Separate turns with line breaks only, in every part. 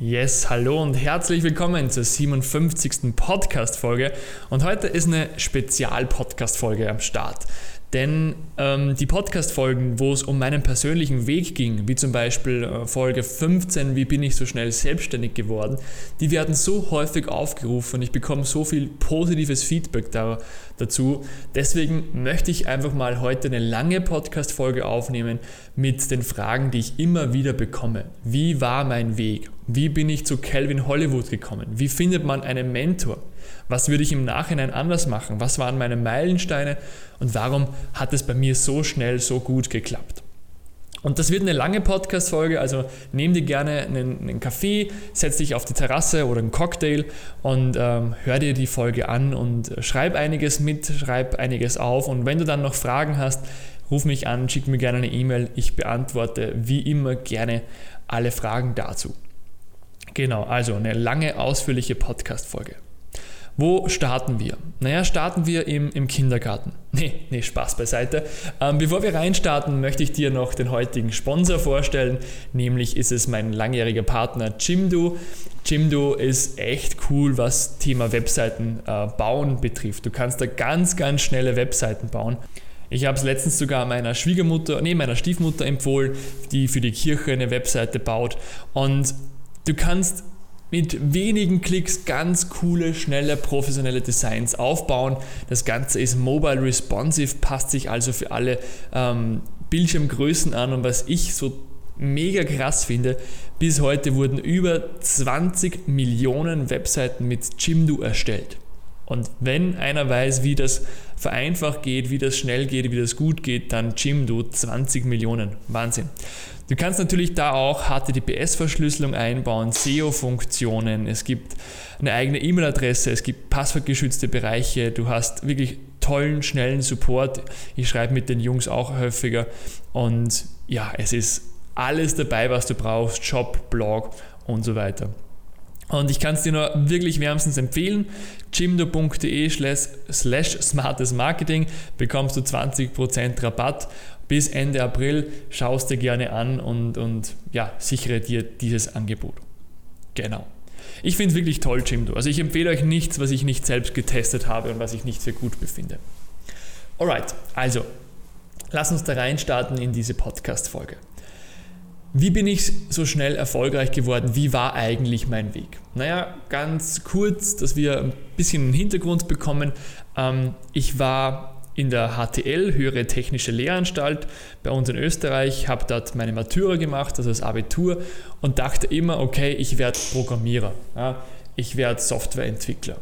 Yes, hallo und herzlich willkommen zur 57. Podcast-Folge. Und heute ist eine Spezial-Podcast-Folge am Start. Denn ähm, die Podcast-Folgen, wo es um meinen persönlichen Weg ging, wie zum Beispiel äh, Folge 15, wie bin ich so schnell selbstständig geworden, die werden so häufig aufgerufen und ich bekomme so viel positives Feedback da, dazu. Deswegen möchte ich einfach mal heute eine lange Podcast-Folge aufnehmen mit den Fragen, die ich immer wieder bekomme. Wie war mein Weg? Wie bin ich zu Calvin Hollywood gekommen? Wie findet man einen Mentor? Was würde ich im Nachhinein anders machen? Was waren meine Meilensteine? Und warum hat es bei mir so schnell, so gut geklappt? Und das wird eine lange Podcast-Folge, also nimm dir gerne einen, einen, Kaffee, setz dich auf die Terrasse oder einen Cocktail und ähm, hör dir die Folge an und schreib einiges mit, schreib einiges auf. Und wenn du dann noch Fragen hast, ruf mich an, schick mir gerne eine E-Mail. Ich beantworte wie immer gerne alle Fragen dazu. Genau, also eine lange, ausführliche Podcast-Folge. Wo starten wir? Naja, starten wir im, im Kindergarten. Nee, nee, Spaß beiseite. Ähm, bevor wir reinstarten, möchte ich dir noch den heutigen Sponsor vorstellen. Nämlich ist es mein langjähriger Partner Jimdo. Jimdo ist echt cool, was Thema Webseiten äh, bauen betrifft. Du kannst da ganz, ganz schnelle Webseiten bauen. Ich habe es letztens sogar meiner Schwiegermutter, nee, meiner Stiefmutter empfohlen, die für die Kirche eine Webseite baut. Und du kannst mit wenigen Klicks ganz coole, schnelle, professionelle Designs aufbauen. Das Ganze ist mobile responsive, passt sich also für alle ähm, Bildschirmgrößen an und was ich so mega krass finde, bis heute wurden über 20 Millionen Webseiten mit Jimdo erstellt. Und wenn einer weiß, wie das vereinfacht geht, wie das schnell geht, wie das gut geht, dann Jimdo 20 Millionen. Wahnsinn. Du kannst natürlich da auch HTTPS-Verschlüsselung einbauen, SEO-Funktionen, es gibt eine eigene E-Mail-Adresse, es gibt passwortgeschützte Bereiche, du hast wirklich tollen, schnellen Support. Ich schreibe mit den Jungs auch häufiger und ja, es ist alles dabei, was du brauchst, Job, Blog und so weiter. Und ich kann es dir nur wirklich wärmstens empfehlen. jimdo.de slash smartes Marketing bekommst du 20% Rabatt bis Ende April. Schaust dir gerne an und, und ja, sichere dir dieses Angebot. Genau. Ich finde es wirklich toll, Jimdo. Also ich empfehle euch nichts, was ich nicht selbst getestet habe und was ich nicht für gut befinde. Alright, also lass uns da reinstarten in diese Podcast-Folge. Wie bin ich so schnell erfolgreich geworden? Wie war eigentlich mein Weg? Naja, ganz kurz, dass wir ein bisschen einen Hintergrund bekommen. Ähm, ich war in der HTL, Höhere Technische Lehranstalt, bei uns in Österreich, habe dort meine Matura gemacht, also das Abitur, und dachte immer, okay, ich werde Programmierer, ich werde Softwareentwickler.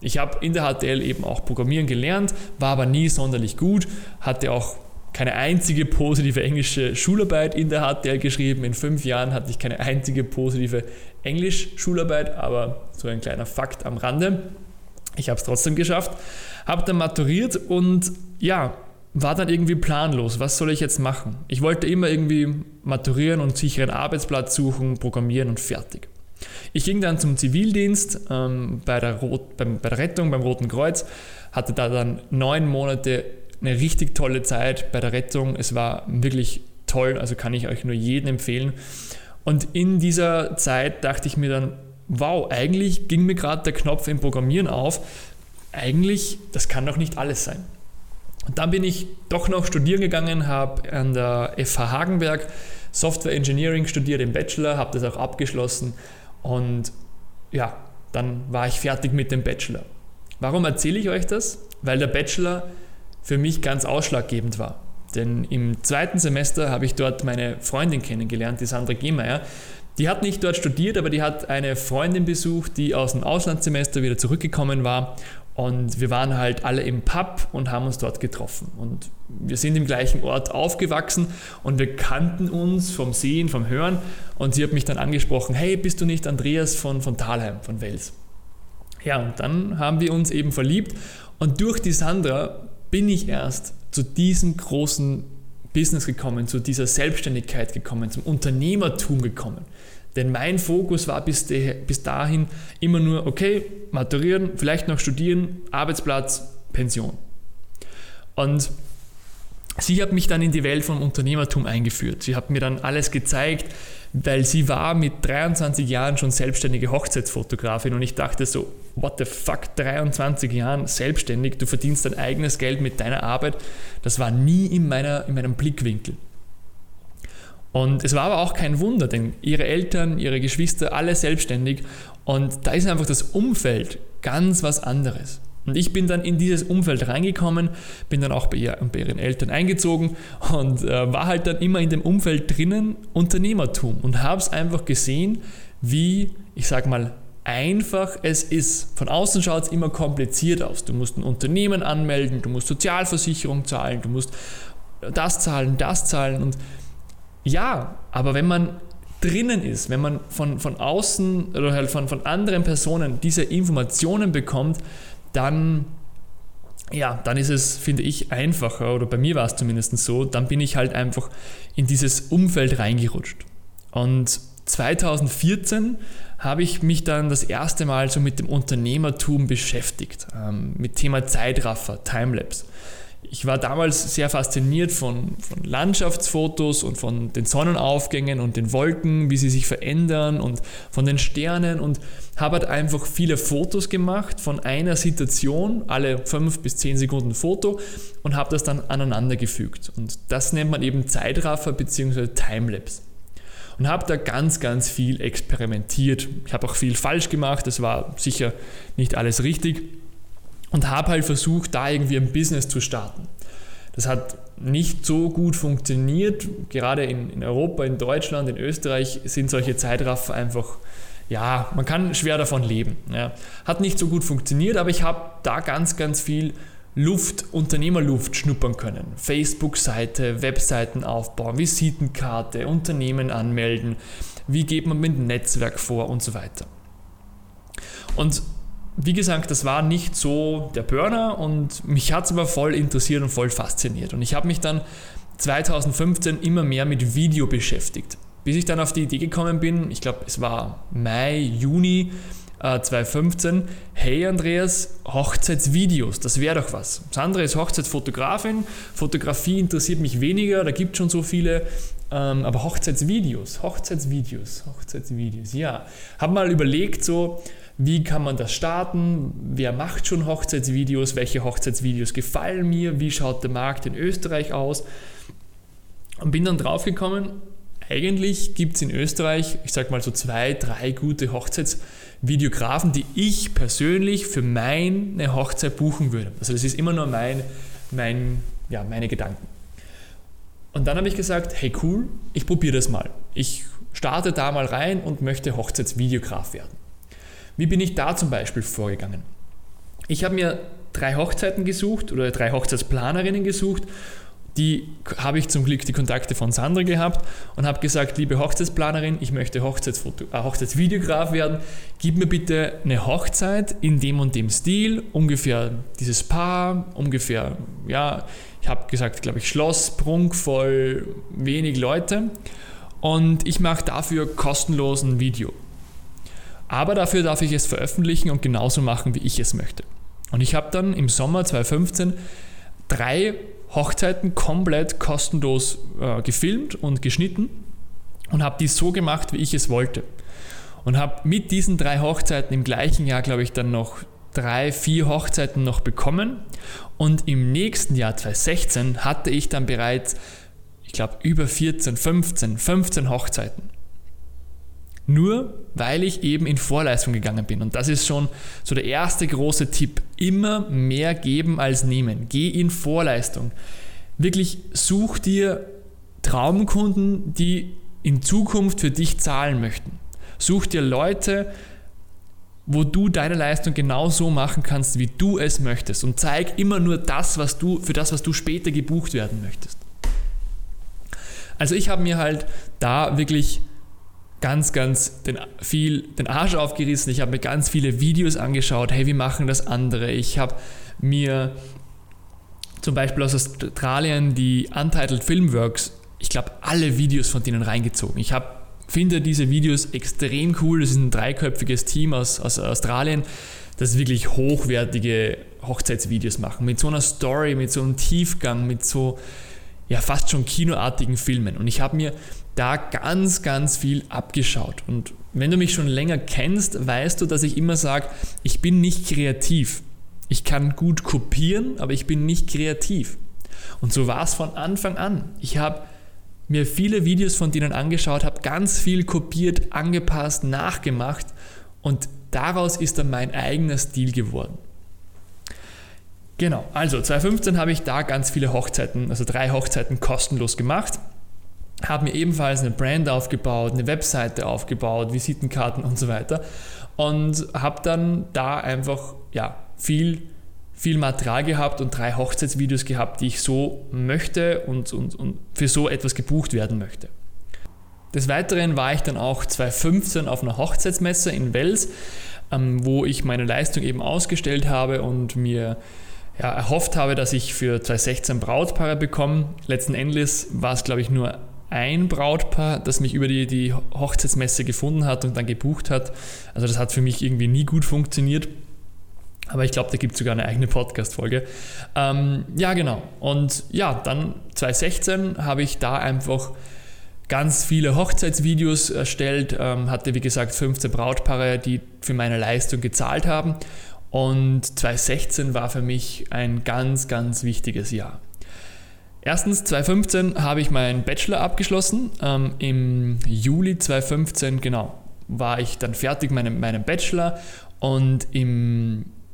Ich habe in der HTL eben auch Programmieren gelernt, war aber nie sonderlich gut, hatte auch keine einzige positive englische Schularbeit in der HTL geschrieben. In fünf Jahren hatte ich keine einzige positive Englisch-Schularbeit, aber so ein kleiner Fakt am Rande. Ich habe es trotzdem geschafft, habe dann maturiert und ja, war dann irgendwie planlos. Was soll ich jetzt machen? Ich wollte immer irgendwie maturieren und sicheren Arbeitsplatz suchen, programmieren und fertig. Ich ging dann zum Zivildienst ähm, bei, der Rot, beim, bei der Rettung beim Roten Kreuz, hatte da dann neun Monate eine richtig tolle Zeit bei der Rettung. Es war wirklich toll, also kann ich euch nur jedem empfehlen. Und in dieser Zeit dachte ich mir dann, wow, eigentlich ging mir gerade der Knopf im Programmieren auf. Eigentlich, das kann doch nicht alles sein. Und dann bin ich doch noch studieren gegangen, habe an der FH Hagenberg Software Engineering studiert im Bachelor, habe das auch abgeschlossen und ja, dann war ich fertig mit dem Bachelor. Warum erzähle ich euch das? Weil der Bachelor für mich ganz ausschlaggebend war. Denn im zweiten Semester habe ich dort meine Freundin kennengelernt, die Sandra Gehmeier. Die hat nicht dort studiert, aber die hat eine Freundin besucht, die aus dem Auslandssemester wieder zurückgekommen war. Und wir waren halt alle im Pub und haben uns dort getroffen. Und wir sind im gleichen Ort aufgewachsen und wir kannten uns vom Sehen, vom Hören. Und sie hat mich dann angesprochen, hey, bist du nicht Andreas von, von Thalheim, von Wels? Ja, und dann haben wir uns eben verliebt. Und durch die Sandra bin ich erst zu diesem großen Business gekommen, zu dieser Selbstständigkeit gekommen, zum Unternehmertum gekommen. Denn mein Fokus war bis, bis dahin immer nur, okay, maturieren, vielleicht noch studieren, Arbeitsplatz, Pension. Und sie hat mich dann in die Welt vom Unternehmertum eingeführt. Sie hat mir dann alles gezeigt, weil sie war mit 23 Jahren schon selbstständige Hochzeitsfotografin und ich dachte so, what the fuck, 23 Jahren selbstständig, du verdienst dein eigenes Geld mit deiner Arbeit. Das war nie in, meiner, in meinem Blickwinkel. Und es war aber auch kein Wunder, denn ihre Eltern, ihre Geschwister, alle selbstständig und da ist einfach das Umfeld ganz was anderes. Und ich bin dann in dieses Umfeld reingekommen, bin dann auch bei, ihr, bei ihren Eltern eingezogen und äh, war halt dann immer in dem Umfeld drinnen Unternehmertum und habe es einfach gesehen, wie, ich sag mal, einfach es ist. Von außen schaut es immer kompliziert aus. Du musst ein Unternehmen anmelden, du musst Sozialversicherung zahlen, du musst das zahlen, das zahlen und ja, aber wenn man drinnen ist, wenn man von, von außen oder halt von, von anderen Personen diese Informationen bekommt, dann, ja, dann ist es, finde ich, einfacher, oder bei mir war es zumindest so, dann bin ich halt einfach in dieses Umfeld reingerutscht. Und 2014 habe ich mich dann das erste Mal so mit dem Unternehmertum beschäftigt, ähm, mit Thema Zeitraffer, Timelapse ich war damals sehr fasziniert von, von, Landschaftsfotos und von den Sonnenaufgängen und den Wolken, wie sie sich verändern und von den Sternen und habe halt einfach viele Fotos gemacht von einer Situation, alle fünf bis zehn Sekunden Foto und habe das dann aneinander gefügt. Und das nennt man eben Zeitraffer bzw. Timelapse. Und habe da ganz, ganz viel experimentiert. Ich habe auch viel falsch gemacht, das war sicher nicht alles richtig und habe halt versucht, da irgendwie ein Business zu starten. Das hat nicht so gut funktioniert. Gerade in, in Europa, in Deutschland, in Österreich sind solche Zeitraffer einfach, ja, man kann schwer davon leben. Ja. Hat nicht so gut funktioniert, aber ich habe da ganz, ganz viel Luft, Unternehmerluft schnuppern können. Facebook-Seite, Webseiten aufbauen, Visitenkarte, Unternehmen anmelden, wie geht man mit Netzwerk vor und so weiter. Und wie gesagt, das war nicht so der Burner und mich hat es aber voll interessiert und voll fasziniert. Und ich habe mich dann 2015 immer mehr mit Video beschäftigt. Bis ich dann auf die Idee gekommen bin, ich glaube, es war Mai, Juni äh, 2015, hey Andreas, Hochzeitsvideos, das wäre doch was. Sandra ist Hochzeitsfotografin, Fotografie interessiert mich weniger, da gibt es schon so viele, ähm, aber Hochzeitsvideos, Hochzeitsvideos, Hochzeitsvideos, ja. Hab mal überlegt, so, wie kann man das starten? Wer macht schon Hochzeitsvideos? Welche Hochzeitsvideos gefallen mir? Wie schaut der Markt in Österreich aus? Und bin dann draufgekommen, eigentlich gibt es in Österreich, ich sag mal so zwei, drei gute Hochzeitsvideografen, die ich persönlich für meine Hochzeit buchen würde. Also das ist immer nur mein, mein, ja, meine Gedanken. Und dann habe ich gesagt, hey cool, ich probiere das mal. Ich starte da mal rein und möchte Hochzeitsvideograf werden. Wie bin ich da zum Beispiel vorgegangen? Ich habe mir drei Hochzeiten gesucht oder drei Hochzeitsplanerinnen gesucht. Die habe ich zum Glück die Kontakte von Sandra gehabt und habe gesagt, liebe Hochzeitsplanerin, ich möchte Hochzeitsfoto, äh, Hochzeitsvideograf werden. Gib mir bitte eine Hochzeit in dem und dem Stil, ungefähr dieses Paar, ungefähr, ja, ich habe gesagt, glaube ich, Schloss, prunkvoll, wenig Leute. Und ich mache dafür kostenlos ein Video. Aber dafür darf ich es veröffentlichen und genauso machen, wie ich es möchte. Und ich habe dann im Sommer 2015 drei Hochzeiten komplett kostenlos äh, gefilmt und geschnitten und habe die so gemacht, wie ich es wollte. Und habe mit diesen drei Hochzeiten im gleichen Jahr, glaube ich, dann noch drei, vier Hochzeiten noch bekommen. Und im nächsten Jahr 2016 hatte ich dann bereits, ich glaube, über 14, 15, 15 Hochzeiten. Nur weil ich eben in Vorleistung gegangen bin. Und das ist schon so der erste große Tipp. Immer mehr geben als nehmen. Geh in Vorleistung. Wirklich such dir Traumkunden, die in Zukunft für dich zahlen möchten. Such dir Leute, wo du deine Leistung genau so machen kannst, wie du es möchtest. Und zeig immer nur das, was du, für das, was du später gebucht werden möchtest. Also ich habe mir halt da wirklich ganz, ganz den, viel den Arsch aufgerissen. Ich habe mir ganz viele Videos angeschaut. Hey, wie machen das andere? Ich habe mir zum Beispiel aus Australien die Untitled Filmworks, ich glaube, alle Videos von denen reingezogen. Ich habe finde diese Videos extrem cool. Das ist ein dreiköpfiges Team aus, aus Australien, das wirklich hochwertige Hochzeitsvideos machen. Mit so einer Story, mit so einem Tiefgang, mit so ja fast schon kinoartigen Filmen. Und ich habe mir da ganz, ganz viel abgeschaut. Und wenn du mich schon länger kennst, weißt du, dass ich immer sage, ich bin nicht kreativ. Ich kann gut kopieren, aber ich bin nicht kreativ. Und so war es von Anfang an. Ich habe mir viele Videos von denen angeschaut, habe ganz viel kopiert, angepasst, nachgemacht und daraus ist dann mein eigener Stil geworden. Genau, also 2015 habe ich da ganz viele Hochzeiten, also drei Hochzeiten kostenlos gemacht. Habe mir ebenfalls eine Brand aufgebaut, eine Webseite aufgebaut, Visitenkarten und so weiter. Und habe dann da einfach ja, viel, viel Material gehabt und drei Hochzeitsvideos gehabt, die ich so möchte und, und, und für so etwas gebucht werden möchte. Des Weiteren war ich dann auch 2015 auf einer Hochzeitsmesse in Wels, ähm, wo ich meine Leistung eben ausgestellt habe und mir ja, erhofft habe, dass ich für 2016 Brautpaare bekomme. Letzten Endes war es, glaube ich, nur ein Brautpaar, das mich über die, die Hochzeitsmesse gefunden hat und dann gebucht hat. Also das hat für mich irgendwie nie gut funktioniert. Aber ich glaube, da gibt es sogar eine eigene Podcast-Folge. Ähm, ja, genau. Und ja, dann 2016 habe ich da einfach ganz viele Hochzeitsvideos erstellt, ähm, hatte wie gesagt 15 Brautpaare, die für meine Leistung gezahlt haben und 2016 war für mich ein ganz, ganz wichtiges Jahr. Erstens, 2015 habe ich meinen Bachelor abgeschlossen. Ähm, Im Juli 2015, genau, war ich dann fertig mit meinem, meinem Bachelor und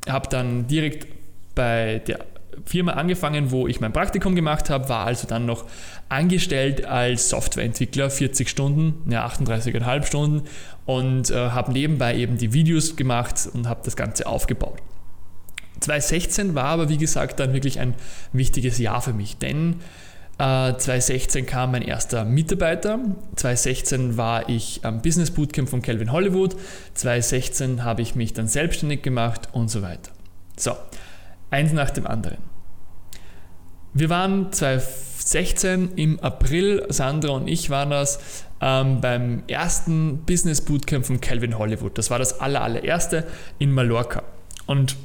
habe dann direkt bei der Firma angefangen, wo ich mein Praktikum gemacht habe, war also dann noch angestellt als Softwareentwickler, 40 Stunden, ja 38,5 Stunden und äh, habe nebenbei eben die Videos gemacht und habe das Ganze aufgebaut. 2016 war aber wie gesagt dann wirklich ein wichtiges Jahr für mich, denn äh, 2016 kam mein erster Mitarbeiter, 2016 war ich am Business Bootcamp von Calvin Hollywood, 2016 habe ich mich dann selbstständig gemacht und so weiter. So, eins nach dem anderen. Wir waren 2016 im April, Sandra und ich waren das, ähm, beim ersten Business Bootcamp von Calvin Hollywood. Das war das aller, allererste in Mallorca. Und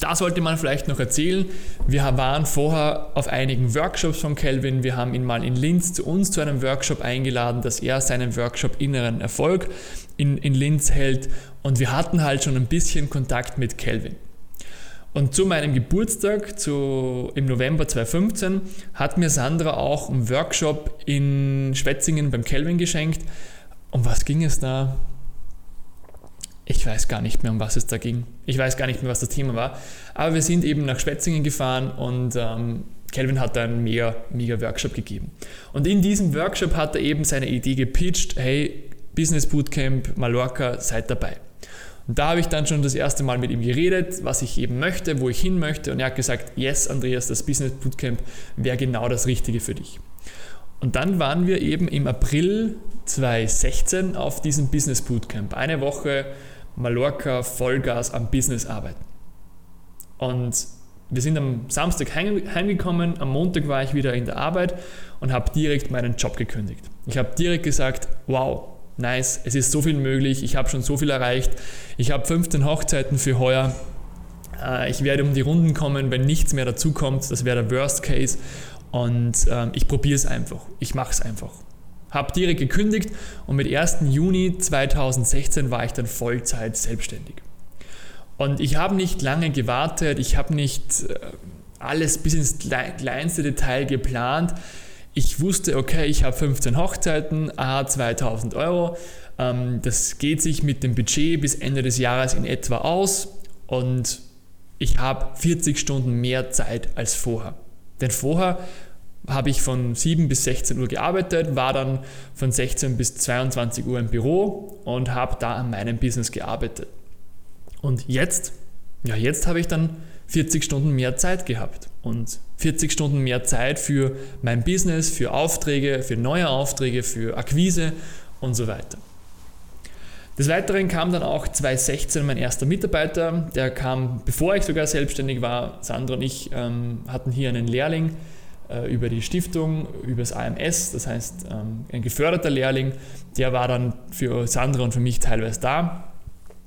da sollte man vielleicht noch erzählen, wir waren vorher auf einigen Workshops von Calvin. Wir haben ihn mal in Linz zu uns zu einem Workshop eingeladen, dass er seinen Workshop Inneren Erfolg in, in Linz hält. Und wir hatten halt schon ein bisschen Kontakt mit Calvin. Und zu meinem Geburtstag zu, im November 2015 hat mir Sandra auch einen Workshop in Schwetzingen beim Kelvin geschenkt. Um was ging es da? Ich weiß gar nicht mehr, um was es da ging. Ich weiß gar nicht mehr, was das Thema war. Aber wir sind eben nach Schwetzingen gefahren und ähm, Kelvin hat da einen mega, mega Workshop gegeben. Und in diesem Workshop hat er eben seine Idee gepitcht, hey, Business Bootcamp Mallorca, seid dabei. Und da habe ich dann schon das erste Mal mit ihm geredet, was ich eben möchte, wo ich hin möchte. Und er hat gesagt, yes, Andreas, das Business Bootcamp wäre genau das Richtige für dich. Und dann waren wir eben im April 2016 auf diesem Business Bootcamp. Eine Woche Mallorca Vollgas am Business arbeiten. Und wir sind am Samstag heimgekommen, am Montag war ich wieder in der Arbeit und habe direkt meinen Job gekündigt. Ich habe direkt gesagt, wow, nice, es ist so viel möglich, ich habe schon so viel erreicht, ich habe 15 Hochzeiten für heuer, äh, ich werde um die Runden kommen, wenn nichts mehr dazu kommt, das wäre der Worst Case und äh, ich probiere es einfach, ich mache es einfach. Habe direkt gekündigt und mit 1. Juni 2016 war ich dann Vollzeit selbstständig. Und ich habe nicht lange gewartet, ich habe nicht äh, alles bis ins kleinste Detail geplant ich wusste, okay, ich habe 15 Hochzeiten, aha, 2000 Euro. Ähm, das geht sich mit dem Budget bis Ende des Jahres in etwa aus und ich habe 40 Stunden mehr Zeit als vorher. Denn vorher habe ich von 7 bis 16 Uhr gearbeitet, war dann von 16 bis 22 Uhr im Büro und habe da an meinem Business gearbeitet. Und jetzt, ja, jetzt habe ich dann 40 Stunden mehr Zeit gehabt und 40 Stunden mehr Zeit für mein Business, für Aufträge, für neue Aufträge, für Akquise und so weiter. Des Weiteren kam dann auch 2016 mein erster Mitarbeiter, der kam, bevor ich sogar selbstständig war. Sandra und ich ähm, hatten hier einen Lehrling über die Stiftung, über das AMS, das heißt ähm, ein geförderter Lehrling. Der war dann für Sandra und für mich teilweise da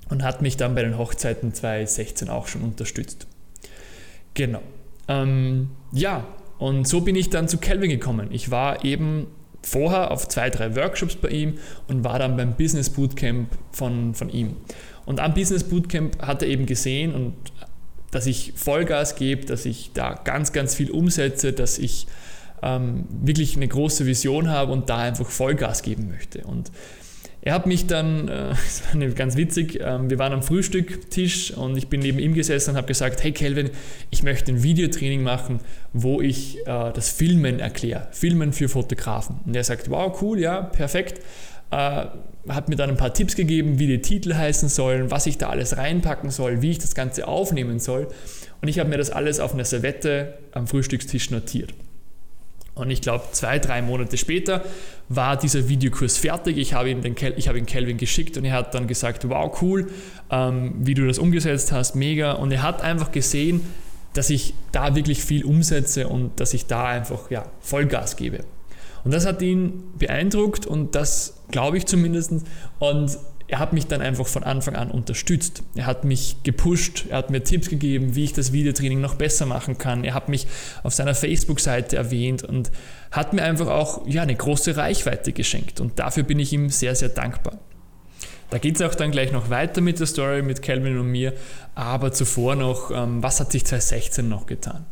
und hat mich dann bei den Hochzeiten 2016 auch schon unterstützt. Genau. Ähm, ja, Und so bin ich dann zu Kelvin gekommen. Ich war eben vorher auf zwei, drei Workshops bei ihm und war dann beim Business Bootcamp von, von ihm. Und am Business Bootcamp hat er eben gesehen und dass ich Vollgas gebe, dass ich da ganz, ganz viel umsetze, dass ich ähm, wirklich eine große Vision habe und da einfach Vollgas geben möchte. Und er hat mich dann, äh, das war ganz witzig, äh, wir waren am Frühstücktisch und ich bin neben ihm gesessen und habe gesagt, hey Kelvin, ich möchte ein Videotraining machen, wo ich äh, das Filmen erkläre, Filmen für Fotografen. Und er sagt, wow, cool, ja, perfekt. Äh, hat mir dann ein paar Tipps gegeben, wie die Titel heißen sollen, was ich da alles reinpacken soll, wie ich das Ganze aufnehmen soll. Und ich habe mir das alles auf einer Servette am Frühstückstisch notiert. Und ich glaube, zwei, drei Monate später war dieser Videokurs fertig. Ich habe ihn, den ihn Kelvin geschickt und er hat dann gesagt, wow, cool, ähm, wie du das umgesetzt hast, mega. Und er hat einfach gesehen, dass ich da wirklich viel umsetze und dass ich da einfach ja, Vollgas gebe. Und das hat ihn beeindruckt und das glaube ich zumindest. Und er hat mich dann einfach von Anfang an unterstützt. Er hat mich gepusht, er hat mir Tipps gegeben, wie ich das Videotraining noch besser machen kann. Er hat mich auf seiner Facebook-Seite erwähnt und hat mir einfach auch ja, eine große Reichweite geschenkt. Und dafür bin ich ihm sehr, sehr dankbar. Da geht es auch dann gleich noch weiter mit der Story mit Calvin und mir, aber zuvor noch, ähm, was hat sich 2016 noch getan?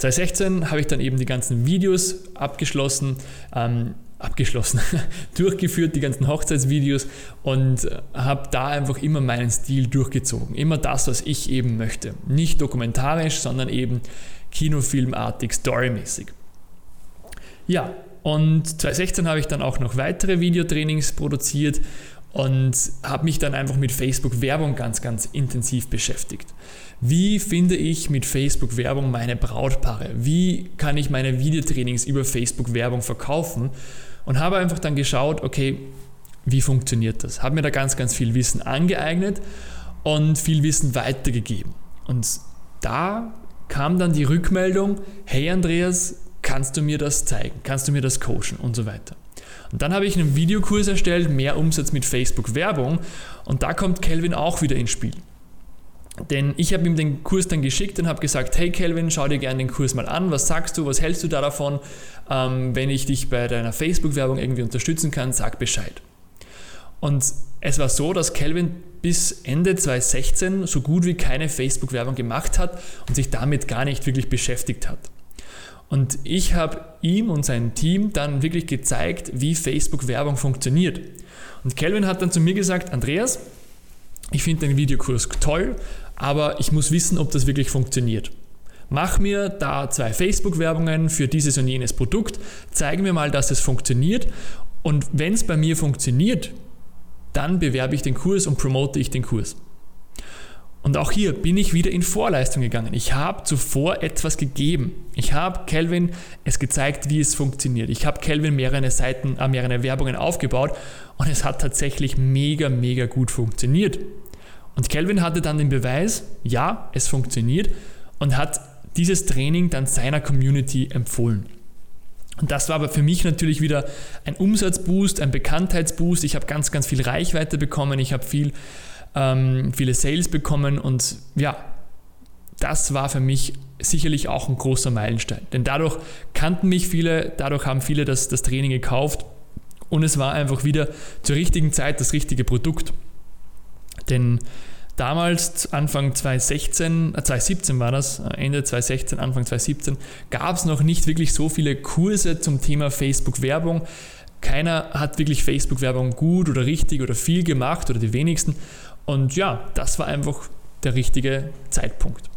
2016 habe ich dann eben die ganzen Videos abgeschlossen. Ähm, abgeschlossen, durchgeführt, die ganzen Hochzeitsvideos und habe da einfach immer meinen Stil durchgezogen. Immer das, was ich eben möchte. Nicht dokumentarisch, sondern eben kinofilmartig, storymäßig. Ja, und 2016 habe ich dann auch noch weitere Videotrainings produziert und habe mich dann einfach mit Facebook-Werbung ganz, ganz intensiv beschäftigt. Wie finde ich mit Facebook-Werbung meine Brautpaare? Wie kann ich meine Videotrainings über Facebook-Werbung verkaufen? und habe einfach dann geschaut, okay, wie funktioniert das? Habe mir da ganz, ganz viel Wissen angeeignet und viel Wissen weitergegeben. Und da kam dann die Rückmeldung, hey Andreas, kannst du mir das zeigen? Kannst du mir das coachen? Und so weiter. Und dann habe ich einen Videokurs erstellt, mehr Umsatz mit Facebook-Werbung. Und da kommt Kelvin auch wieder ins Spiel. Denn ich habe ihm den Kurs dann geschickt und habe gesagt, hey Kelvin, schau dir gerne den Kurs mal an, was sagst du, was hältst du da davon? Ähm, wenn ich dich bei deiner Facebook-Werbung irgendwie unterstützen kann, sag Bescheid. Und es war so, dass Kelvin bis Ende 2016 so gut wie keine Facebook-Werbung gemacht hat und sich damit gar nicht wirklich beschäftigt hat. Und ich habe ihm und seinem Team dann wirklich gezeigt, wie Facebook-Werbung funktioniert. Und Kelvin hat dann zu mir gesagt, Andreas, ich finde den Videokurs toll, aber ich muss wissen, ob das wirklich funktioniert. Mach mir da zwei Facebook-Werbungen für dieses und jenes Produkt, zeige mir mal, dass es funktioniert und wenn es bei mir funktioniert, dann bewerbe ich den Kurs und promote ich den Kurs. Und auch hier bin ich wieder in Vorleistung gegangen. Ich habe zuvor etwas gegeben. Ich habe Kelvin es gezeigt, wie es funktioniert. Ich habe Kelvin mehrere Seiten, äh, mehrere Werbungen aufgebaut und es hat tatsächlich mega, mega gut funktioniert. Und Kelvin hatte dann den Beweis, ja, es funktioniert und hat dieses Training dann seiner Community empfohlen. Und das war aber für mich natürlich wieder ein Umsatzboost, ein Bekanntheitsboost. Ich habe ganz, ganz viel Reichweite bekommen, ich habe viel, ähm, viele Sales bekommen und ja, das war für mich sicherlich auch ein großer Meilenstein. Denn dadurch kannten mich viele, dadurch haben viele das, das Training gekauft und es war einfach wieder zur richtigen Zeit das richtige Produkt. Denn damals, Anfang 2016, äh 2017 war das, äh, Ende 2016, Anfang 2017, gab es noch nicht wirklich so viele Kurse zum Thema Facebook-Werbung. Keiner hat wirklich Facebook-Werbung gut oder richtig oder viel gemacht oder die wenigsten. Und ja, das war einfach der richtige Zeitpunkt.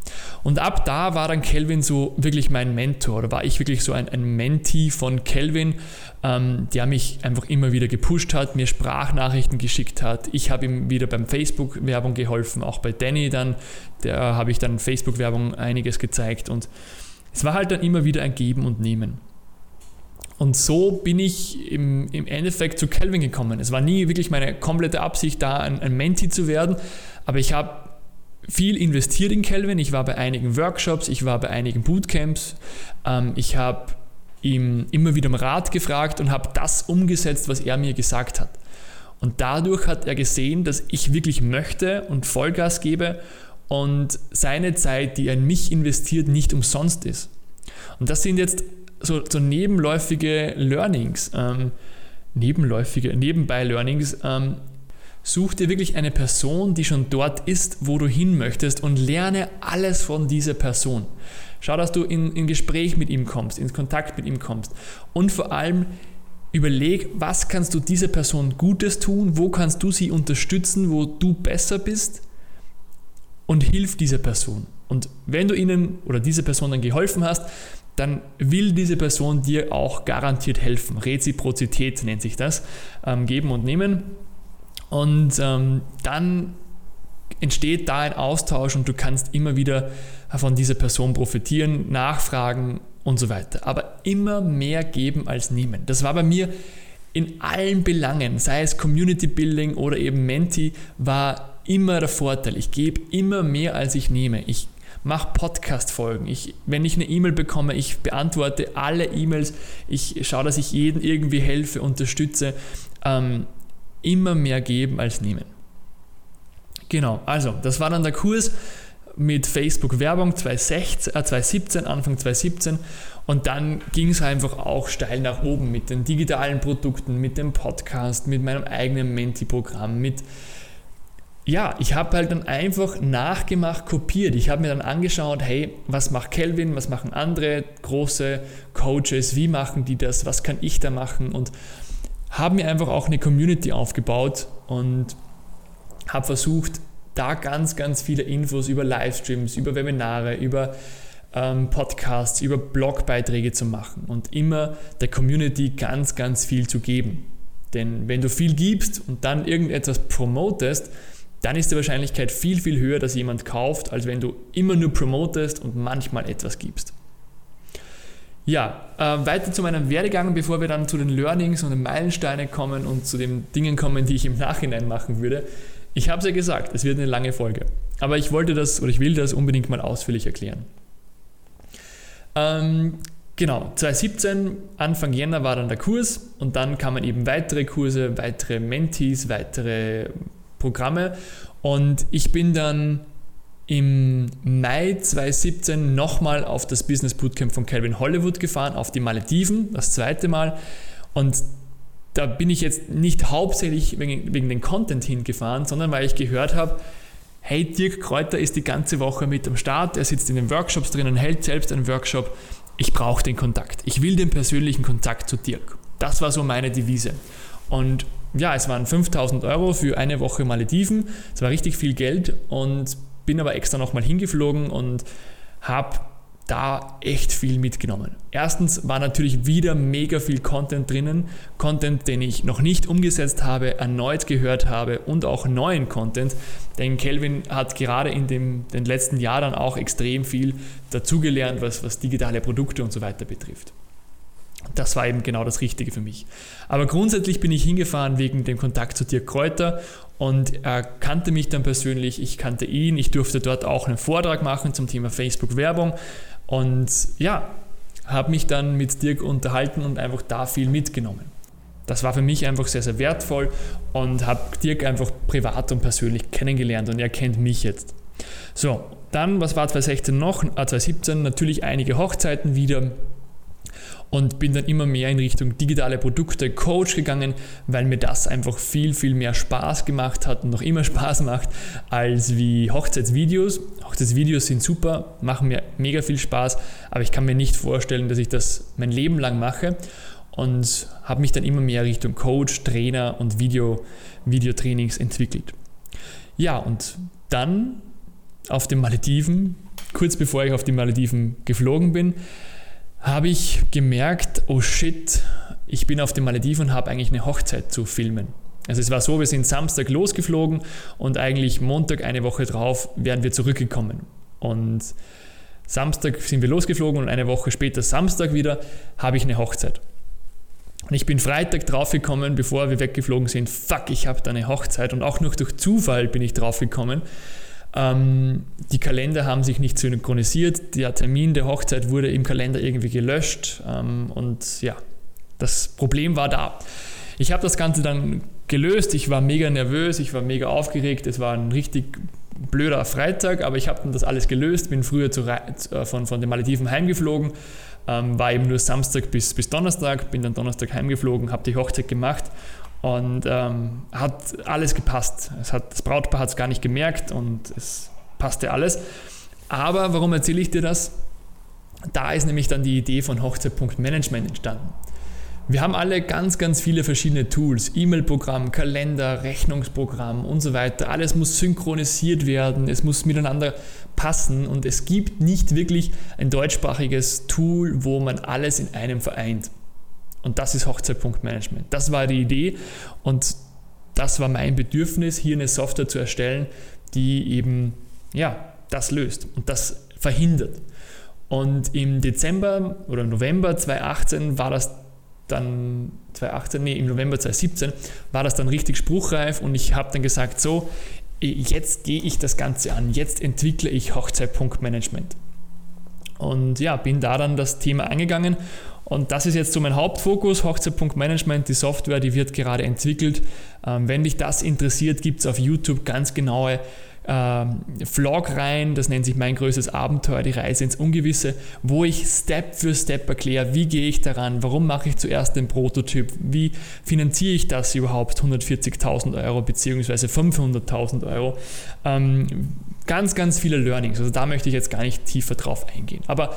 Und ab da war dann Kelvin so wirklich mein Mentor oder war ich wirklich so ein, ein Mentee von Kelvin, ähm, der mich einfach immer wieder gepusht hat, mir Sprachnachrichten geschickt hat. Ich habe ihm wieder beim Facebook-Werbung geholfen, auch bei Danny dann, der habe ich dann Facebook-Werbung einiges gezeigt und es war halt dann immer wieder ein Geben und Nehmen. Und so bin ich im, im Endeffekt zu Kelvin gekommen. Es war nie wirklich meine komplette Absicht, da ein, ein Mentee zu werden, aber ich habe viel investiert in Kelvin. Ich war bei einigen Workshops, ich war bei einigen Bootcamps. Ähm, ich habe ihm immer wieder um Rat gefragt und habe das umgesetzt, was er mir gesagt hat. Und dadurch hat er gesehen, dass ich wirklich möchte und Vollgas gebe und seine Zeit, die er in mich investiert, nicht umsonst ist. Und das sind jetzt so, so nebenläufige Learnings, ähm, nebenläufige, nebenbei Learnings. Ähm, such dir wirklich eine Person, die schon dort ist, wo du hin möchtest und lerne alles von dieser Person. Schau, dass du in, in Gespräch mit ihm kommst, in Kontakt mit ihm kommst. Und vor allem überleg, was kannst du dieser Person Gutes tun, wo kannst du sie unterstützen, wo du besser bist und hilf dieser Person. Und wenn du ihnen oder dieser Person dann geholfen hast, dann will diese Person dir auch garantiert helfen. Reziprozität nennt sich das. Ähm, geben und nehmen. Und ähm, dann entsteht da ein Austausch und du kannst immer wieder von dieser Person profitieren, nachfragen und so weiter. Aber immer mehr geben als nehmen. Das war bei mir in allen Belangen, sei es Community Building oder eben Menti, war immer der Vorteil. Ich gebe immer mehr als ich nehme. Ich mache Podcast-Folgen. Ich, wenn ich eine E-Mail bekomme, ich beantworte alle E-Mails. Ich schaue, dass ich jeden irgendwie helfe, unterstütze. Ähm, immer mehr geben als nehmen. Genau, also das war dann der Kurs mit Facebook-Werbung 2016, äh 2017, Anfang 2017 und dann ging es einfach auch steil nach oben mit den digitalen Produkten, mit dem Podcast, mit meinem eigenen Menti-Programm, mit ja, ich habe halt dann einfach nachgemacht, kopiert. Ich habe mir dann angeschaut, hey, was macht Kelvin, was machen andere große Coaches, wie machen die das, was kann ich da machen und habe mir einfach auch eine Community aufgebaut und habe versucht, da ganz, ganz viele Infos über Livestreams, über Webinare, über ähm, Podcasts, über Blogbeiträge zu machen und immer der Community ganz, ganz viel zu geben. Denn wenn du viel gibst und dann irgendetwas promotest, dann ist die Wahrscheinlichkeit viel, viel höher, dass jemand kauft, als wenn du immer nur promotest und manchmal etwas gibst. Ja, äh, weiter zu meinem Werdegang, bevor wir dann zu den Learnings und den Meilensteinen kommen und zu den Dingen kommen, die ich im Nachhinein machen würde. Ich habe es ja gesagt, es wird eine lange Folge. Aber ich wollte das oder ich will das unbedingt mal ausführlich erklären. Ähm, genau, 2017, Anfang Jänner war dann der Kurs und dann kamen eben weitere Kurse, weitere Mentees, weitere Programme und ich bin dann im Mai 2017 nochmal auf das Business Bootcamp von Calvin Hollywood gefahren, auf die Malediven, das zweite Mal. Und da bin ich jetzt nicht hauptsächlich wegen, wegen den Content hingefahren, sondern weil ich gehört habe, hey, Dirk Kräuter ist die ganze Woche mit am Start, er sitzt in den Workshops drin und hält selbst einen Workshop. Ich brauche den Kontakt. Ich will den persönlichen Kontakt zu Dirk. Das war so meine Devise. Und ja, es waren 5000 Euro für eine Woche Malediven. Es war richtig viel Geld und bin aber extra nochmal hingeflogen und habe da echt viel mitgenommen. Erstens war natürlich wieder mega viel Content drinnen, Content, den ich noch nicht umgesetzt habe, erneut gehört habe und auch neuen Content, denn Kelvin hat gerade in dem, den letzten Jahren auch extrem viel dazugelernt, was, was digitale Produkte und so weiter betrifft. Das war eben genau das Richtige für mich. Aber grundsätzlich bin ich hingefahren wegen dem Kontakt zu Dirk Kräuter und er kannte mich dann persönlich, ich kannte ihn, ich durfte dort auch einen Vortrag machen zum Thema Facebook-Werbung und ja, habe mich dann mit Dirk unterhalten und einfach da viel mitgenommen. Das war für mich einfach sehr, sehr wertvoll und habe Dirk einfach privat und persönlich kennengelernt und er kennt mich jetzt. So, dann, was war 2016 noch? 2017 äh, natürlich einige Hochzeiten wieder und bin dann immer mehr in Richtung digitale Produkte, Coach gegangen, weil mir das einfach viel, viel mehr Spaß gemacht hat und noch immer Spaß macht, als wie Hochzeitsvideos. Hochzeitsvideos sind super, machen mir mega viel Spaß, aber ich kann mir nicht vorstellen, dass ich das mein Leben lang mache und habe mich dann immer mehr Richtung Coach, Trainer und Video, Videotrainings entwickelt. Ja, und dann auf den Malediven, kurz bevor ich auf die Malediven geflogen bin, habe ich gemerkt, oh shit, ich bin auf den Malediven und habe eigentlich eine Hochzeit zu filmen. Also es war so, wir sind Samstag losgeflogen und eigentlich Montag eine Woche drauf wären wir zurückgekommen. Und Samstag sind wir losgeflogen und eine Woche später, Samstag wieder, habe ich eine Hochzeit. Und ich bin Freitag draufgekommen, bevor wir weggeflogen sind, fuck, ich habe da eine Hochzeit. Und auch noch durch Zufall bin ich draufgekommen, ähm, die Kalender haben sich nicht synchronisiert. Der Termin der Hochzeit wurde im Kalender irgendwie gelöscht. Ähm, und ja, das Problem war da. Ich habe das Ganze dann gelöst. Ich war mega nervös, ich war mega aufgeregt. Es war ein richtig blöder Freitag, aber ich habe dann das alles gelöst, bin früher zu, äh, von, von den Malediven heimgeflogen, ähm, war eben nur Samstag bis, bis Donnerstag, bin dann Donnerstag heimgeflogen, habe die Hochzeit gemacht und ähm, hat alles gepasst. Es hat, das Brautpaar hat es gar nicht gemerkt und es passte alles. Aber warum erzähle ich dir das? Da ist nämlich dann die Idee von Hochzeit.management entstanden. Wir haben alle ganz, ganz viele verschiedene Tools, E-Mail-Programm, Kalender, Rechnungsprogramm und so weiter. Alles muss synchronisiert werden, es muss miteinander passen und es gibt nicht wirklich ein deutschsprachiges Tool, wo man alles in einem vereint. Und das ist Hochzeit.management. Das war die Idee und das war mein Bedürfnis, hier eine Software zu erstellen, die eben ja, das löst und das verhindert. Und im Dezember oder November 2018 war das dann 2018, nee, im November 2017 war das dann richtig spruchreif und ich habe dann gesagt, so, jetzt gehe ich das Ganze an, jetzt entwickle ich Hochzeitpunktmanagement. Und ja, bin da dann das Thema angegangen und das ist jetzt so mein Hauptfokus, Hochzeitpunktmanagement, die Software, die wird gerade entwickelt. Ähm, wenn dich das interessiert, gibt es auf YouTube ganz genaue ähm, Vlog rein, das nennt sich mein größtes Abenteuer, die Reise ins Ungewisse, wo ich Step für Step erkläre, wie gehe ich daran, warum mache ich zuerst den Prototyp, wie finanziere ich das überhaupt, 140.000 Euro bzw. 500.000 Euro. Ähm, ganz, ganz viele Learnings, also da möchte ich jetzt gar nicht tiefer drauf eingehen. Aber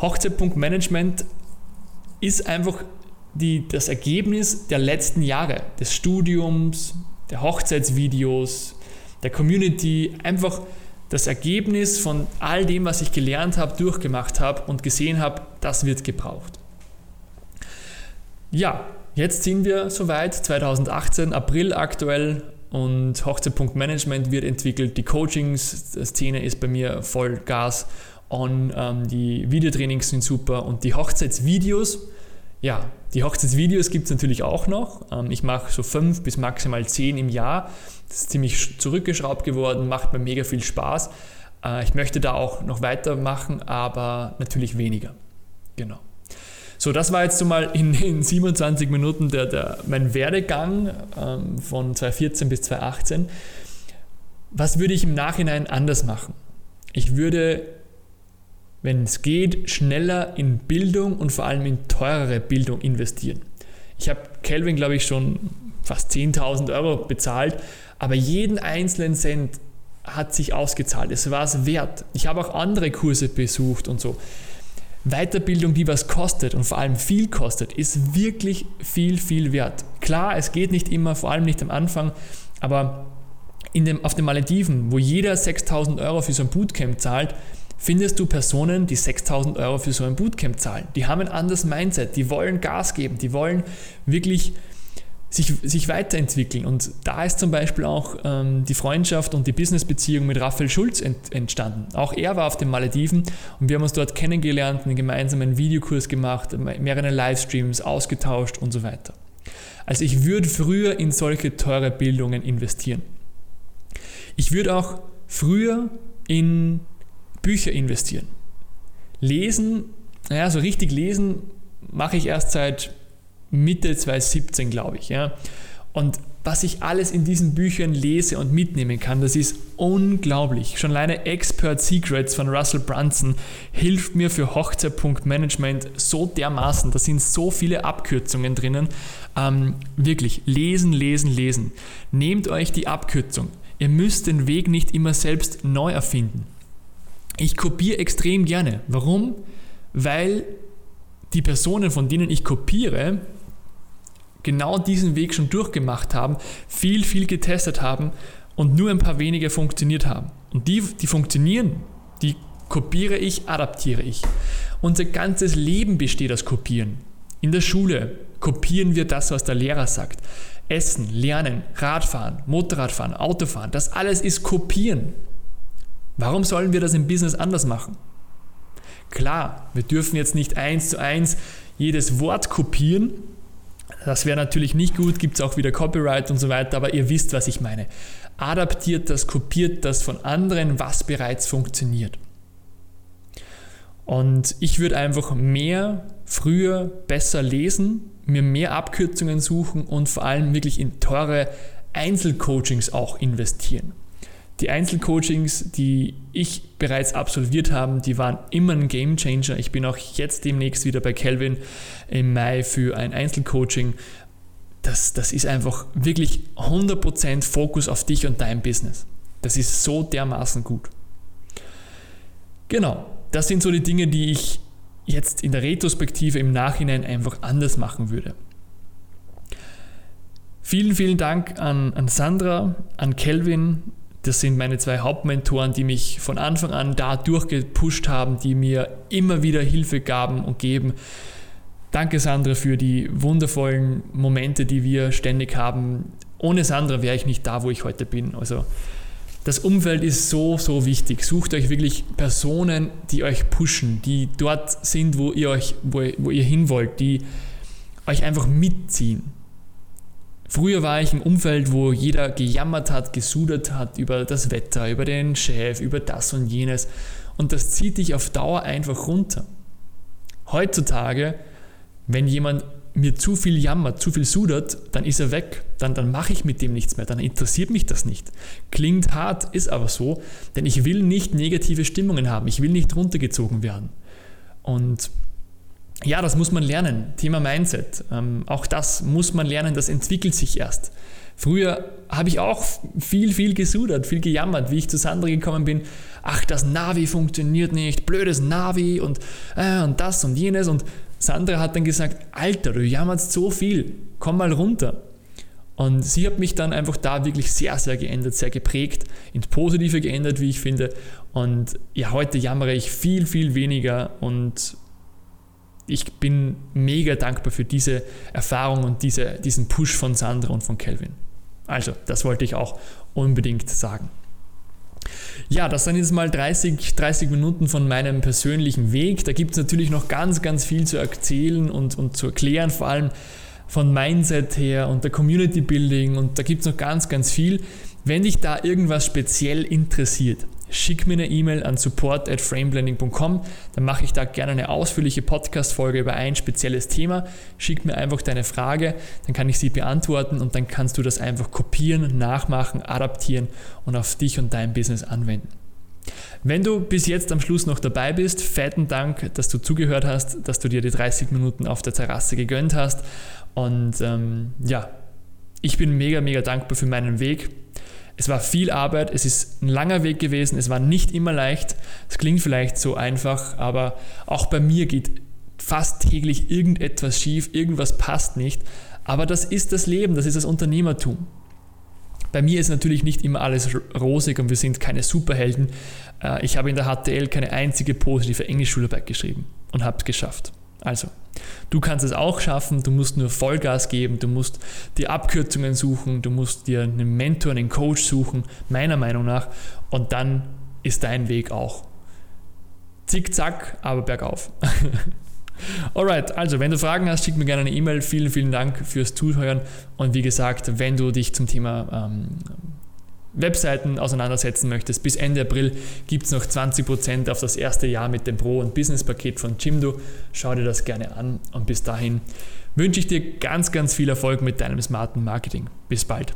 Hochzeitpunktmanagement ist einfach die, das Ergebnis der letzten Jahre, des Studiums, der Hochzeitsvideos, der Community, einfach das Ergebnis von all dem, was ich gelernt habe, durchgemacht habe und gesehen habe, das wird gebraucht. Ja, jetzt sind wir soweit, 2018, April aktuell und Hochzeit.management wird entwickelt, die Coachings-Szene ist bei mir voll Gas on, ähm, die Videotrainings sind super und die Hochzeitsvideos, ja, die Hochzeitsvideos gibt es natürlich auch noch. Ähm, ich mache so fünf bis maximal zehn im Jahr. Das ist ziemlich zurückgeschraubt geworden, macht mir mega viel Spaß. Äh, ich möchte da auch noch weitermachen, aber natürlich weniger. Genau. So, das war jetzt so mal in, in 27 Minuten der, der, mein Werdegang ähm, von 2014 bis 2018. Was würde ich im Nachhinein anders machen? Ich würde wenn es geht, schneller in Bildung und vor allem in teurere Bildung investieren. Ich habe Kelvin, glaube ich, schon fast 10.000 Euro bezahlt, aber jeden einzelnen Cent hat sich ausgezahlt. Es war es wert. Ich habe auch andere Kurse besucht und so. Weiterbildung, die was kostet und vor allem viel kostet, ist wirklich viel, viel wert. Klar, es geht nicht immer, vor allem nicht am Anfang, aber in dem, auf den Malediven, wo jeder 6000 Euro für so ein Bootcamp zahlt, findest du Personen, die 6000 Euro für so ein Bootcamp zahlen. Die haben ein anderes Mindset, die wollen Gas geben, die wollen wirklich sich, sich weiterentwickeln. Und da ist zum Beispiel auch ähm, die Freundschaft und die Businessbeziehung mit Raphael Schulz ent, entstanden. Auch er war auf den Malediven und wir haben uns dort kennengelernt, einen gemeinsamen Videokurs gemacht, mehrere Livestreams ausgetauscht und so weiter. Also ich würde früher in solche teure Bildungen investieren. Ich würde auch früher in Bücher investieren. Lesen, naja, so richtig lesen mache ich erst seit Mitte 2017, glaube ich. Ja. Und was ich alles in diesen Büchern lese und mitnehmen kann, das ist unglaublich. Schon alleine Expert Secrets von Russell Brunson hilft mir für Hochzeitpunktmanagement so dermaßen. Da sind so viele Abkürzungen drinnen. Ähm, wirklich, lesen, lesen, lesen. Nehmt euch die Abkürzung. Ihr müsst den Weg nicht immer selbst neu erfinden. Ich kopiere extrem gerne. Warum? Weil die Personen, von denen ich kopiere, genau diesen Weg schon durchgemacht haben, viel, viel getestet haben und nur ein paar wenige funktioniert haben. Und die, die funktionieren, die kopiere ich, adaptiere ich. Unser ganzes Leben besteht aus Kopieren. In der Schule kopieren wir das, was der Lehrer sagt. Essen, Lernen, Radfahren, Motorradfahren, Autofahren, das alles ist Kopieren. Warum sollen wir das im Business anders machen? Klar, wir dürfen jetzt nicht eins zu eins jedes Wort kopieren. Das wäre natürlich nicht gut, gibt es auch wieder Copyright und so weiter, aber ihr wisst, was ich meine. Adaptiert das, kopiert das von anderen, was bereits funktioniert. Und ich würde einfach mehr, früher, besser lesen, mir mehr Abkürzungen suchen und vor allem wirklich in teure Einzelcoachings auch investieren. Die Einzelcoachings, die ich bereits absolviert habe, die waren immer ein Gamechanger. Ich bin auch jetzt demnächst wieder bei Kelvin im Mai für ein Einzelcoaching. Das, das ist einfach wirklich 100% Fokus auf dich und dein Business. Das ist so dermaßen gut. Genau, das sind so die Dinge, die ich jetzt in der Retrospektive im Nachhinein einfach anders machen würde. Vielen, vielen Dank an, an Sandra, an Kelvin. Das sind meine zwei Hauptmentoren, die mich von Anfang an da durchgepusht haben, die mir immer wieder Hilfe gaben und geben. Danke Sandra für die wundervollen Momente, die wir ständig haben. Ohne Sandra wäre ich nicht da, wo ich heute bin. Also das Umfeld ist so, so wichtig. Sucht euch wirklich Personen, die euch pushen, die dort sind, wo ihr euch, wo, wo ihr hin wollt, die euch einfach mitziehen. Früher war ich im Umfeld, wo jeder gejammert hat, gesudert hat über das Wetter, über den Chef, über das und jenes. Und das zieht dich auf Dauer einfach runter. Heutzutage, wenn jemand mir zu viel jammert, zu viel sudert, dann ist er weg. Dann, dann mache ich mit dem nichts mehr. Dann interessiert mich das nicht. Klingt hart, ist aber so, denn ich will nicht negative Stimmungen haben. Ich will nicht runtergezogen werden. Und ja, das muss man lernen. Thema Mindset. Ähm, auch das muss man lernen, das entwickelt sich erst. Früher habe ich auch viel, viel gesudert, viel gejammert, wie ich zu Sandra gekommen bin. Ach, das Navi funktioniert nicht, blödes Navi und, äh, und das und jenes. Und Sandra hat dann gesagt, Alter, du jammerst so viel, komm mal runter. Und sie hat mich dann einfach da wirklich sehr, sehr geändert, sehr geprägt, ins Positive geändert, wie ich finde. Und ja, heute jammere ich viel, viel weniger und ich bin mega dankbar für diese Erfahrung und diese, diesen Push von Sandra und von Kelvin. Also, das wollte ich auch unbedingt sagen. Ja, das sind jetzt mal 30, 30 Minuten von meinem persönlichen Weg. Da gibt es natürlich noch ganz, ganz viel zu erzählen und, und zu erklären, vor allem von Mindset her und der Community Building und da gibt es noch ganz, ganz viel. Wenn dich da irgendwas speziell interessiert, schick mir eine E-Mail an support at frameblending.com, dann mache ich da gerne eine ausführliche Podcast-Folge über ein spezielles Thema. Schick mir einfach deine Frage, dann kann ich sie beantworten und dann kannst du das einfach kopieren, nachmachen, adaptieren und auf dich und dein Business anwenden. Wenn du bis jetzt am Schluss noch dabei bist, fetten Dank, dass du zugehört hast, dass du dir die 30 Minuten auf der Terrasse gegönnt hast. Und ähm, ja, ich bin mega, mega dankbar für meinen Weg. Es war viel Arbeit, es ist ein langer Weg gewesen, es war nicht immer leicht. Es klingt vielleicht so einfach, aber auch bei mir geht fast täglich irgendetwas schief, irgendwas passt nicht. Aber das ist das Leben, das ist das Unternehmertum. Bei mir ist natürlich nicht immer alles rosig und wir sind keine Superhelden. Äh, ich habe in der HTL keine einzige positive Englischschularbeit geschrieben und habe es geschafft. Also, du kannst es auch schaffen, du musst nur Vollgas geben, du musst dir Abkürzungen suchen, du musst dir einen Mentor, einen Coach suchen, meiner Meinung nach, und dann ist dein Weg auch zickzack, aber bergauf. Alright, also wenn du Fragen hast, schick mir gerne eine E-Mail. Vielen, vielen Dank fürs Zuhören. Und wie gesagt, wenn du dich zum Thema ähm, Webseiten auseinandersetzen möchtest, bis Ende April gibt es noch 20% auf das erste Jahr mit dem Pro- und Business-Paket von Jimdo. Schau dir das gerne an und bis dahin wünsche ich dir ganz, ganz viel Erfolg mit deinem smarten Marketing. Bis bald.